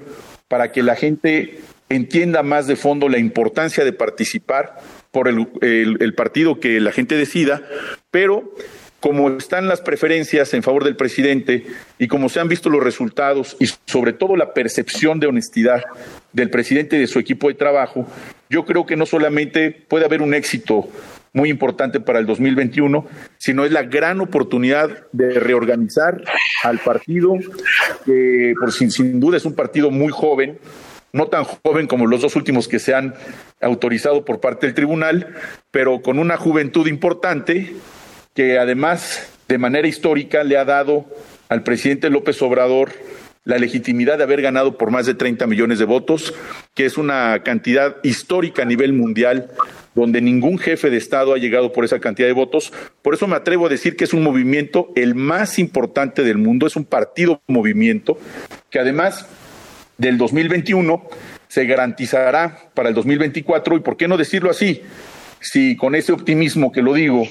para que la gente entienda más de fondo la importancia de participar por el, partido que la gente decida, pero como están las preferencias en favor del presidente y como se han visto los resultados y sobre todo la percepción de honestidad del presidente y de su equipo de trabajo, yo creo que no solamente puede haber un éxito muy importante para el 2021, sino es la gran oportunidad de reorganizar al partido, que por sin, sin duda es un partido muy joven, no tan joven como los dos últimos que se han autorizado por parte del tribunal, pero con una juventud importante que además de manera histórica le ha dado al presidente López Obrador la legitimidad de haber ganado por más de 30 millones de votos, que es una cantidad histórica a nivel mundial, donde ningún jefe de Estado ha llegado por esa cantidad de votos. Por eso me atrevo a decir que es un movimiento el más importante del mundo, es un partido movimiento, que además del 2021 se garantizará para el 2024, y por qué no decirlo así, si con ese optimismo que lo digo,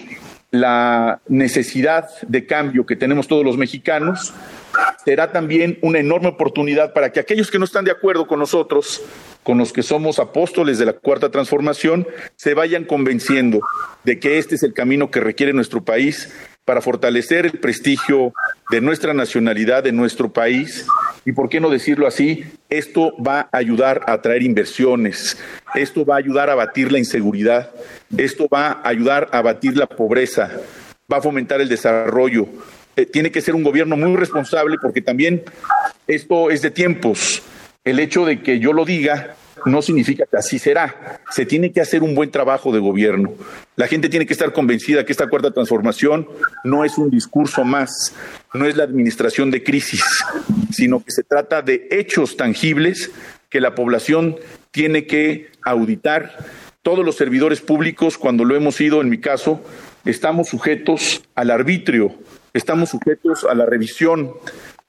la necesidad de cambio que tenemos todos los mexicanos, será también una enorme oportunidad para que aquellos que no están de acuerdo con nosotros, con los que somos apóstoles de la cuarta transformación, se vayan convenciendo de que este es el camino que requiere nuestro país para fortalecer el prestigio de nuestra nacionalidad, de nuestro país. Y por qué no decirlo así, esto va a ayudar a atraer inversiones, esto va a ayudar a abatir la inseguridad, esto va a ayudar a abatir la pobreza, va a fomentar el desarrollo, eh, tiene que ser un gobierno muy responsable porque también esto es de tiempos. El hecho de que yo lo diga no significa que así será. Se tiene que hacer un buen trabajo de gobierno. La gente tiene que estar convencida que esta cuarta transformación no es un discurso más, no es la administración de crisis, sino que se trata de hechos tangibles que la población tiene que auditar. Todos los servidores públicos, cuando lo hemos ido, en mi caso, estamos sujetos al arbitrio, estamos sujetos a la revisión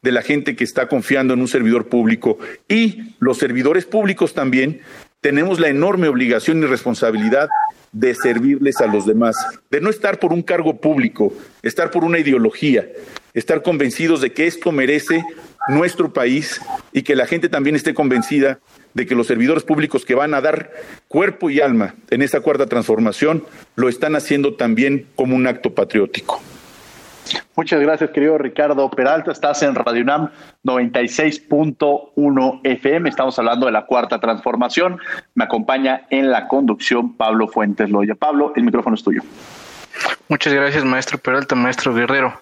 de la gente que está confiando en un servidor público y los servidores públicos también tenemos la enorme obligación y responsabilidad de servirles a los demás, de no estar por un cargo público, estar por una ideología, estar convencidos de que esto merece nuestro país y que la gente también esté convencida de que los servidores públicos que van a dar cuerpo y alma en esta cuarta transformación lo están haciendo también como un acto patriótico. Muchas gracias, querido Ricardo Peralta. Estás en Radio UNAM 96.1 FM. Estamos hablando de la cuarta transformación. Me acompaña en la conducción Pablo Fuentes Loya. Pablo, el micrófono es tuyo. Muchas gracias, maestro Peralta, maestro Guerrero.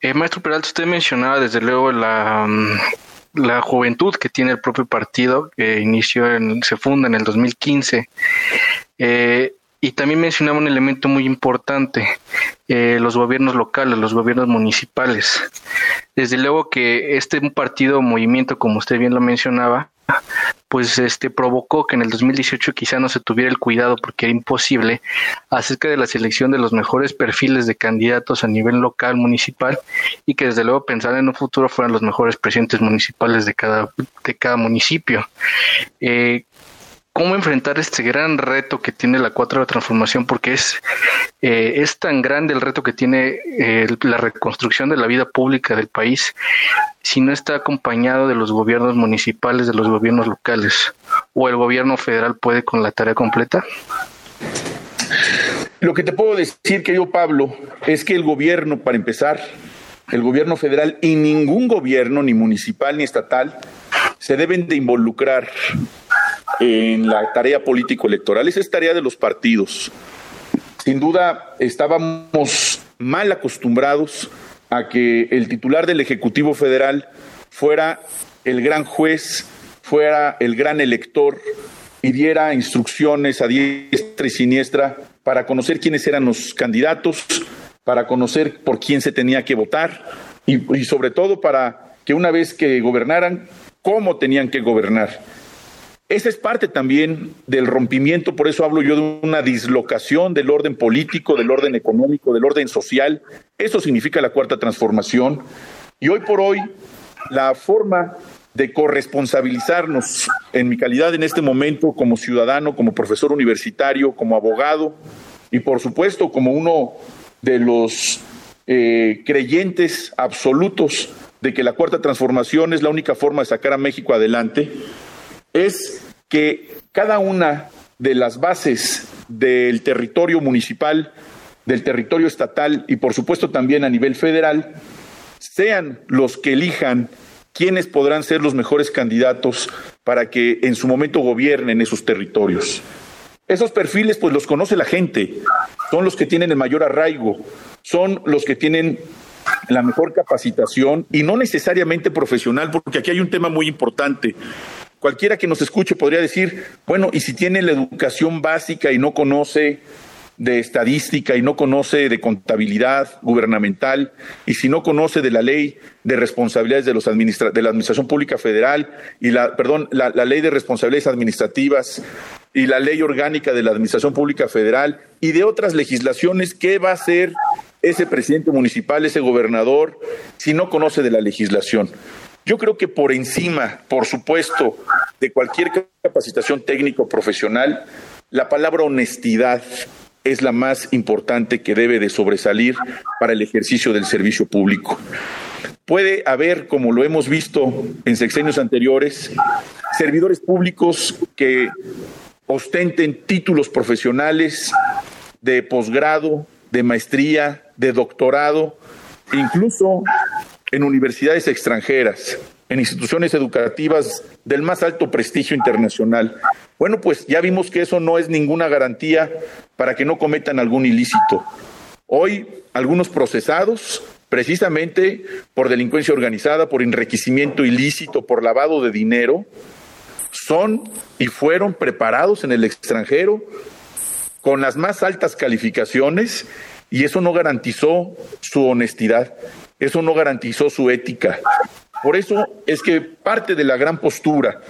Eh, maestro Peralta, usted mencionaba desde luego la, mm, la juventud que tiene el propio partido, que inició, en, se funda en el 2015. Eh, y también mencionaba un elemento muy importante, eh, los gobiernos locales, los gobiernos municipales. Desde luego que este partido movimiento, como usted bien lo mencionaba, pues este provocó que en el 2018 quizá no se tuviera el cuidado porque era imposible acerca de la selección de los mejores perfiles de candidatos a nivel local municipal y que desde luego pensar en un futuro fueran los mejores presidentes municipales de cada de cada municipio eh, cómo enfrentar este gran reto que tiene la cuarta transformación, porque es, eh, es tan grande el reto que tiene eh, la reconstrucción de la vida pública del país si no está acompañado de los gobiernos municipales, de los gobiernos locales, o el gobierno federal puede con la tarea completa. Lo que te puedo decir, querido Pablo, es que el gobierno, para empezar, el gobierno federal y ningún gobierno, ni municipal ni estatal, se deben de involucrar en la tarea político-electoral. Esa es tarea de los partidos. Sin duda, estábamos mal acostumbrados a que el titular del Ejecutivo Federal fuera el gran juez, fuera el gran elector y diera instrucciones a diestra y siniestra para conocer quiénes eran los candidatos, para conocer por quién se tenía que votar y, y sobre todo para que una vez que gobernaran, cómo tenían que gobernar. Esa es parte también del rompimiento, por eso hablo yo de una dislocación del orden político, del orden económico, del orden social. Eso significa la cuarta transformación. Y hoy por hoy, la forma de corresponsabilizarnos en mi calidad en este momento como ciudadano, como profesor universitario, como abogado y por supuesto como uno de los eh, creyentes absolutos de que la cuarta transformación es la única forma de sacar a México adelante, es que cada una de las bases del territorio municipal, del territorio estatal y por supuesto también a nivel federal, sean los que elijan quiénes podrán ser los mejores candidatos para que en su momento gobiernen esos territorios. Esos perfiles pues los conoce la gente, son los que tienen el mayor arraigo, son los que tienen la mejor capacitación y no necesariamente profesional, porque aquí hay un tema muy importante cualquiera que nos escuche podría decir, bueno, y si tiene la educación básica y no conoce de estadística y no conoce de contabilidad gubernamental y si no conoce de la ley de responsabilidades de los de la administración pública federal y la perdón la, la ley de responsabilidades administrativas y la ley orgánica de la administración pública federal y de otras legislaciones qué va a hacer ese presidente municipal ese gobernador si no conoce de la legislación yo creo que por encima, por supuesto, de cualquier capacitación técnico profesional, la palabra honestidad es la más importante que debe de sobresalir para el ejercicio del servicio público. Puede haber, como lo hemos visto en sexenios anteriores, servidores públicos que ostenten títulos profesionales de posgrado, de maestría, de doctorado, incluso en universidades extranjeras, en instituciones educativas del más alto prestigio internacional. Bueno, pues ya vimos que eso no es ninguna garantía para que no cometan algún ilícito. Hoy algunos procesados precisamente por delincuencia organizada, por enriquecimiento ilícito, por lavado de dinero, son y fueron preparados en el extranjero con las más altas calificaciones y eso no garantizó su honestidad, eso no garantizó su ética. Por eso es que parte de la gran postura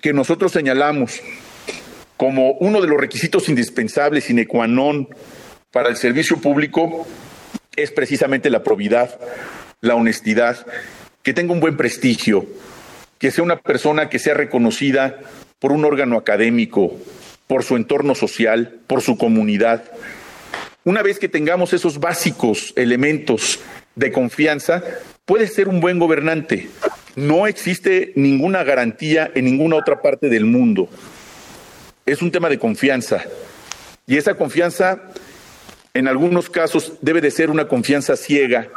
que nosotros señalamos como uno de los requisitos indispensables sine qua non para el servicio público es precisamente la probidad, la honestidad, que tenga un buen prestigio, que sea una persona que sea reconocida por un órgano académico, por su entorno social, por su comunidad. Una vez que tengamos esos básicos elementos de confianza, puede ser un buen gobernante. No existe ninguna garantía en ninguna otra parte del mundo. Es un tema de confianza. Y esa confianza, en algunos casos, debe de ser una confianza ciega,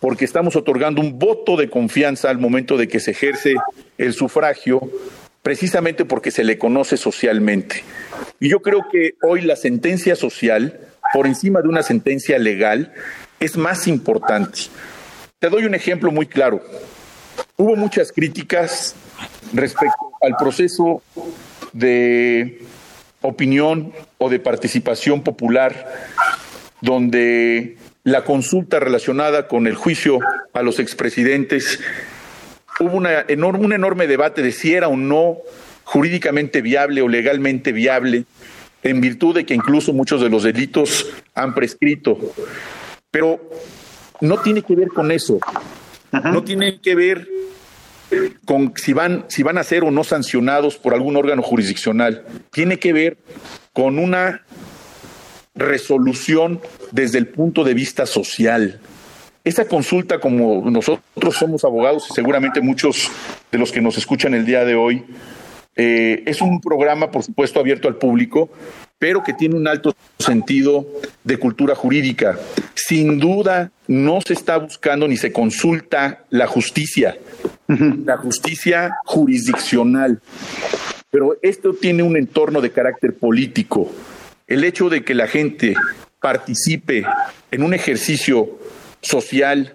porque estamos otorgando un voto de confianza al momento de que se ejerce el sufragio, precisamente porque se le conoce socialmente. Y yo creo que hoy la sentencia social, por encima de una sentencia legal, es más importante. Te doy un ejemplo muy claro. Hubo muchas críticas respecto al proceso de opinión o de participación popular donde la consulta relacionada con el juicio a los expresidentes, hubo una enorme, un enorme debate de si era o no jurídicamente viable o legalmente viable, en virtud de que incluso muchos de los delitos han prescrito. Pero no tiene que ver con eso, no tiene que ver con si van, si van a ser o no sancionados por algún órgano jurisdiccional, tiene que ver con una resolución desde el punto de vista social. Esa consulta, como nosotros somos abogados y seguramente muchos de los que nos escuchan el día de hoy, eh, es un programa, por supuesto, abierto al público, pero que tiene un alto sentido de cultura jurídica. Sin duda, no se está buscando ni se consulta la justicia, la justicia jurisdiccional, pero esto tiene un entorno de carácter político. El hecho de que la gente participe en un ejercicio social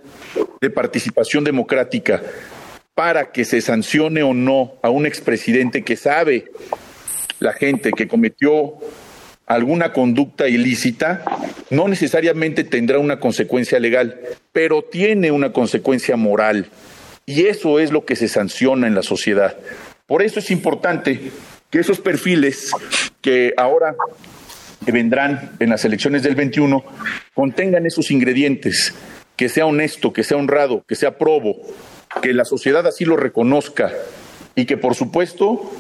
de participación democrática para que se sancione o no a un expresidente que sabe la gente que cometió alguna conducta ilícita, no necesariamente tendrá una consecuencia legal, pero tiene una consecuencia moral. Y eso es lo que se sanciona en la sociedad. Por eso es importante que esos perfiles que ahora vendrán en las elecciones del 21 contengan esos ingredientes, que sea honesto, que sea honrado, que sea probo, que la sociedad así lo reconozca y que por supuesto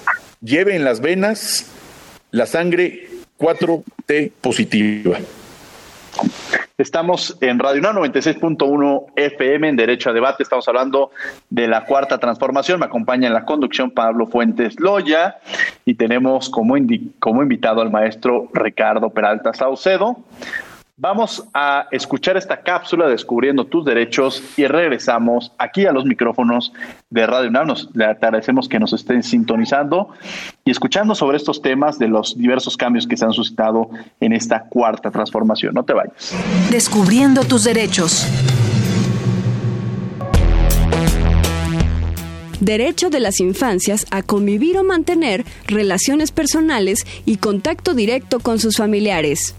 lleve en las venas la sangre 4T positiva. Estamos en Radio UNAM 96.1 FM en Derecho a Debate. Estamos hablando de la cuarta transformación. Me acompaña en la conducción Pablo Fuentes Loya y tenemos como, como invitado al maestro Ricardo Peralta Saucedo. Vamos a escuchar esta cápsula Descubriendo tus derechos y regresamos aquí a los micrófonos de Radio UNAM. le agradecemos que nos estén sintonizando y escuchando sobre estos temas de los diversos cambios que se han suscitado en esta cuarta transformación. No te vayas. Descubriendo tus derechos. Derecho de las infancias a convivir o mantener relaciones personales y contacto directo con sus familiares.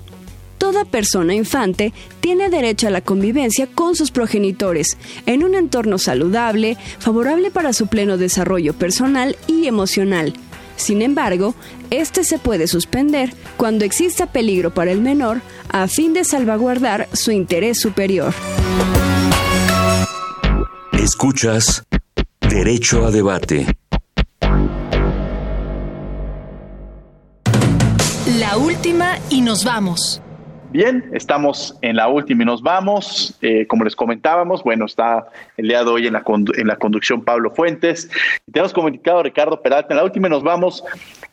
Toda persona infante tiene derecho a la convivencia con sus progenitores en un entorno saludable, favorable para su pleno desarrollo personal y emocional. Sin embargo, este se puede suspender cuando exista peligro para el menor a fin de salvaguardar su interés superior. Escuchas Derecho a Debate. La última y nos vamos. Bien, estamos en la última y nos vamos. Eh, como les comentábamos, bueno, está el día de hoy en la, en la conducción Pablo Fuentes. tenemos comunicado Ricardo Peralta. En la última y nos vamos.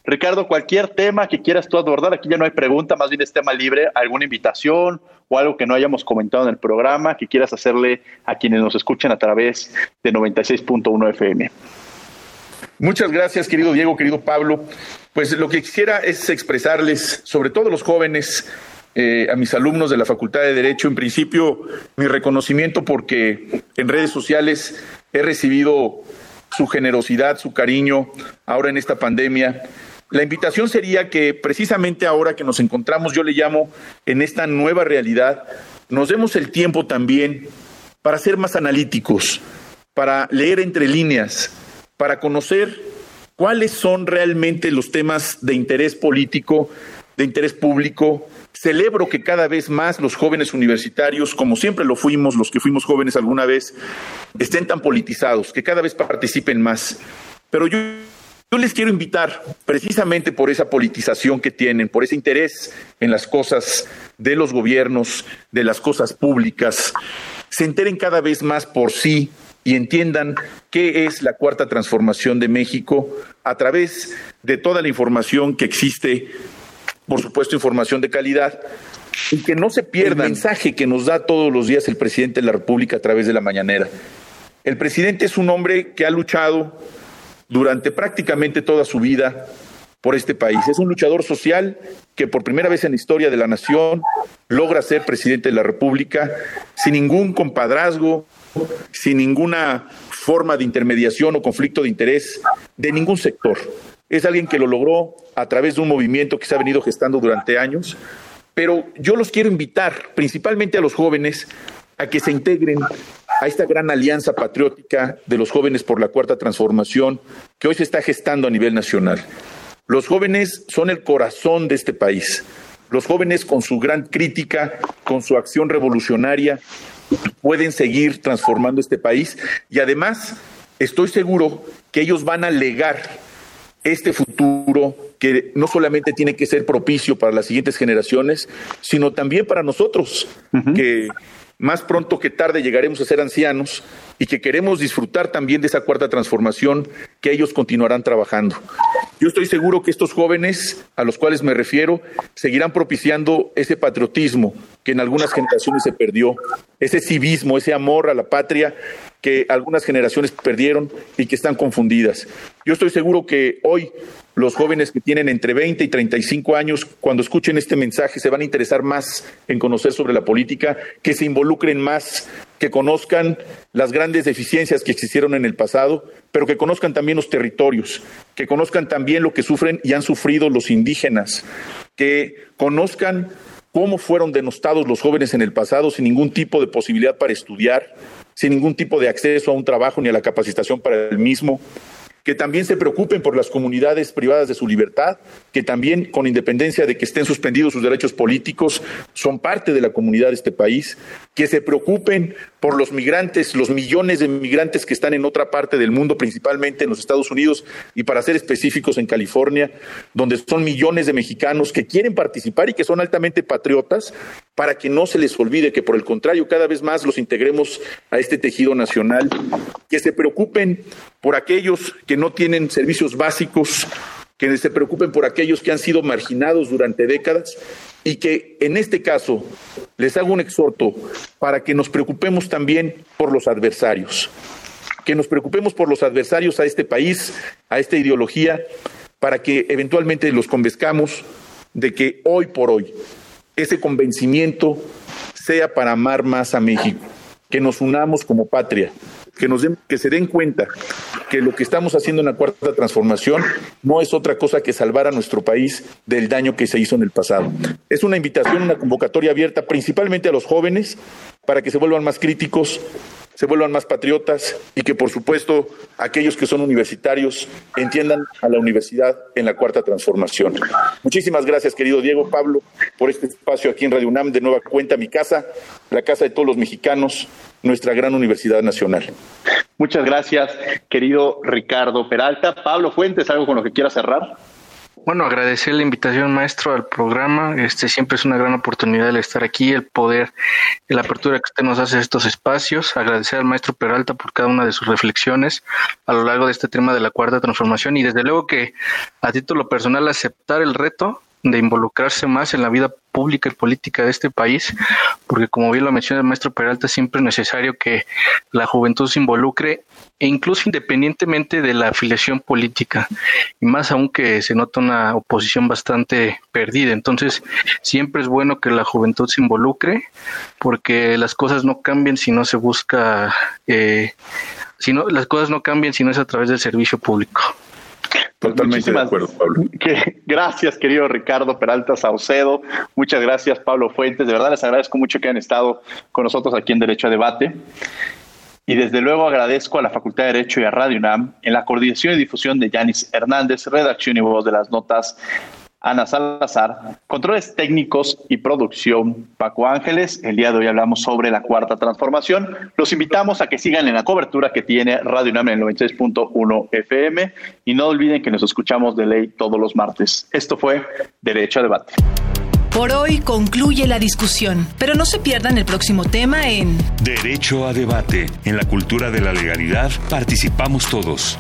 Ricardo, cualquier tema que quieras tú abordar, aquí ya no hay pregunta, más bien es tema libre, alguna invitación o algo que no hayamos comentado en el programa que quieras hacerle a quienes nos escuchan a través de 96.1 FM. Muchas gracias, querido Diego, querido Pablo. Pues lo que quisiera es expresarles, sobre todo los jóvenes, eh, a mis alumnos de la Facultad de Derecho. En principio, mi reconocimiento porque en redes sociales he recibido su generosidad, su cariño ahora en esta pandemia. La invitación sería que precisamente ahora que nos encontramos, yo le llamo en esta nueva realidad, nos demos el tiempo también para ser más analíticos, para leer entre líneas, para conocer cuáles son realmente los temas de interés político, de interés público. Celebro que cada vez más los jóvenes universitarios, como siempre lo fuimos, los que fuimos jóvenes alguna vez, estén tan politizados, que cada vez participen más. Pero yo, yo les quiero invitar, precisamente por esa politización que tienen, por ese interés en las cosas de los gobiernos, de las cosas públicas, se enteren cada vez más por sí y entiendan qué es la cuarta transformación de México a través de toda la información que existe, por supuesto información de calidad, y que no se pierda el mensaje que nos da todos los días el presidente de la República a través de la mañanera. El presidente es un hombre que ha luchado durante prácticamente toda su vida por este país. Es un luchador social que por primera vez en la historia de la nación logra ser presidente de la República sin ningún compadrazgo, sin ninguna forma de intermediación o conflicto de interés de ningún sector. Es alguien que lo logró a través de un movimiento que se ha venido gestando durante años, pero yo los quiero invitar, principalmente a los jóvenes, a que se integren a esta gran alianza patriótica de los jóvenes por la cuarta transformación que hoy se está gestando a nivel nacional. Los jóvenes son el corazón de este país. Los jóvenes con su gran crítica, con su acción revolucionaria, pueden seguir transformando este país y además estoy seguro que ellos van a legar este futuro que no solamente tiene que ser propicio para las siguientes generaciones, sino también para nosotros, que más pronto que tarde llegaremos a ser ancianos y que queremos disfrutar también de esa cuarta transformación que ellos continuarán trabajando. Yo estoy seguro que estos jóvenes a los cuales me refiero seguirán propiciando ese patriotismo que en algunas generaciones se perdió, ese civismo, ese amor a la patria que algunas generaciones perdieron y que están confundidas. Yo estoy seguro que hoy los jóvenes que tienen entre 20 y 35 años, cuando escuchen este mensaje, se van a interesar más en conocer sobre la política, que se involucren más, que conozcan las grandes deficiencias que existieron en el pasado, pero que conozcan también los territorios, que conozcan también lo que sufren y han sufrido los indígenas, que conozcan cómo fueron denostados los jóvenes en el pasado sin ningún tipo de posibilidad para estudiar, sin ningún tipo de acceso a un trabajo ni a la capacitación para el mismo, que también se preocupen por las comunidades privadas de su libertad, que también, con independencia de que estén suspendidos sus derechos políticos, son parte de la comunidad de este país, que se preocupen por los migrantes, los millones de migrantes que están en otra parte del mundo, principalmente en los Estados Unidos y para ser específicos en California, donde son millones de mexicanos que quieren participar y que son altamente patriotas, para que no se les olvide que por el contrario cada vez más los integremos a este tejido nacional, que se preocupen por aquellos que no tienen servicios básicos, que se preocupen por aquellos que han sido marginados durante décadas y que en este caso les hago un exhorto para que nos preocupemos también por los adversarios, que nos preocupemos por los adversarios a este país, a esta ideología, para que eventualmente los convenzcamos de que hoy por hoy ese convencimiento sea para amar más a México, que nos unamos como patria, que, nos que se den cuenta que lo que estamos haciendo en la cuarta transformación no es otra cosa que salvar a nuestro país del daño que se hizo en el pasado. Es una invitación, una convocatoria abierta principalmente a los jóvenes para que se vuelvan más críticos, se vuelvan más patriotas y que por supuesto aquellos que son universitarios entiendan a la universidad en la cuarta transformación. Muchísimas gracias querido Diego Pablo por este espacio aquí en Radio UNAM, de nueva cuenta mi casa, la casa de todos los mexicanos, nuestra gran Universidad Nacional. Muchas gracias querido Ricardo Peralta. Pablo Fuentes, ¿algo con lo que quiera cerrar? Bueno, agradecer la invitación, maestro, al programa. Este siempre es una gran oportunidad el estar aquí, el poder, la apertura que usted nos hace a estos espacios. Agradecer al maestro Peralta por cada una de sus reflexiones a lo largo de este tema de la cuarta transformación y desde luego que a título personal aceptar el reto de involucrarse más en la vida pública y política de este país, porque como bien lo menciona el maestro Peralta, siempre es necesario que la juventud se involucre e incluso independientemente de la afiliación política, y más aún que se nota una oposición bastante perdida. Entonces, siempre es bueno que la juventud se involucre, porque las cosas no cambian si no se busca, eh, si no, las cosas no cambian si no es a través del servicio público. Totalmente de acuerdo, Pablo. gracias, querido Ricardo Peralta Saucedo. Muchas gracias, Pablo Fuentes. De verdad les agradezco mucho que hayan estado con nosotros aquí en Derecho a Debate. Y desde luego agradezco a la Facultad de Derecho y a Radio UNAM en la coordinación y difusión de Yanis Hernández, redacción y voz de las notas Ana Salazar, controles técnicos y producción Paco Ángeles. El día de hoy hablamos sobre la cuarta transformación. Los invitamos a que sigan en la cobertura que tiene Radio UNAM en el 96.1 FM y no olviden que nos escuchamos de ley todos los martes. Esto fue Derecho a Debate. Por hoy concluye la discusión, pero no se pierdan el próximo tema en Derecho a Debate. En la cultura de la legalidad participamos todos.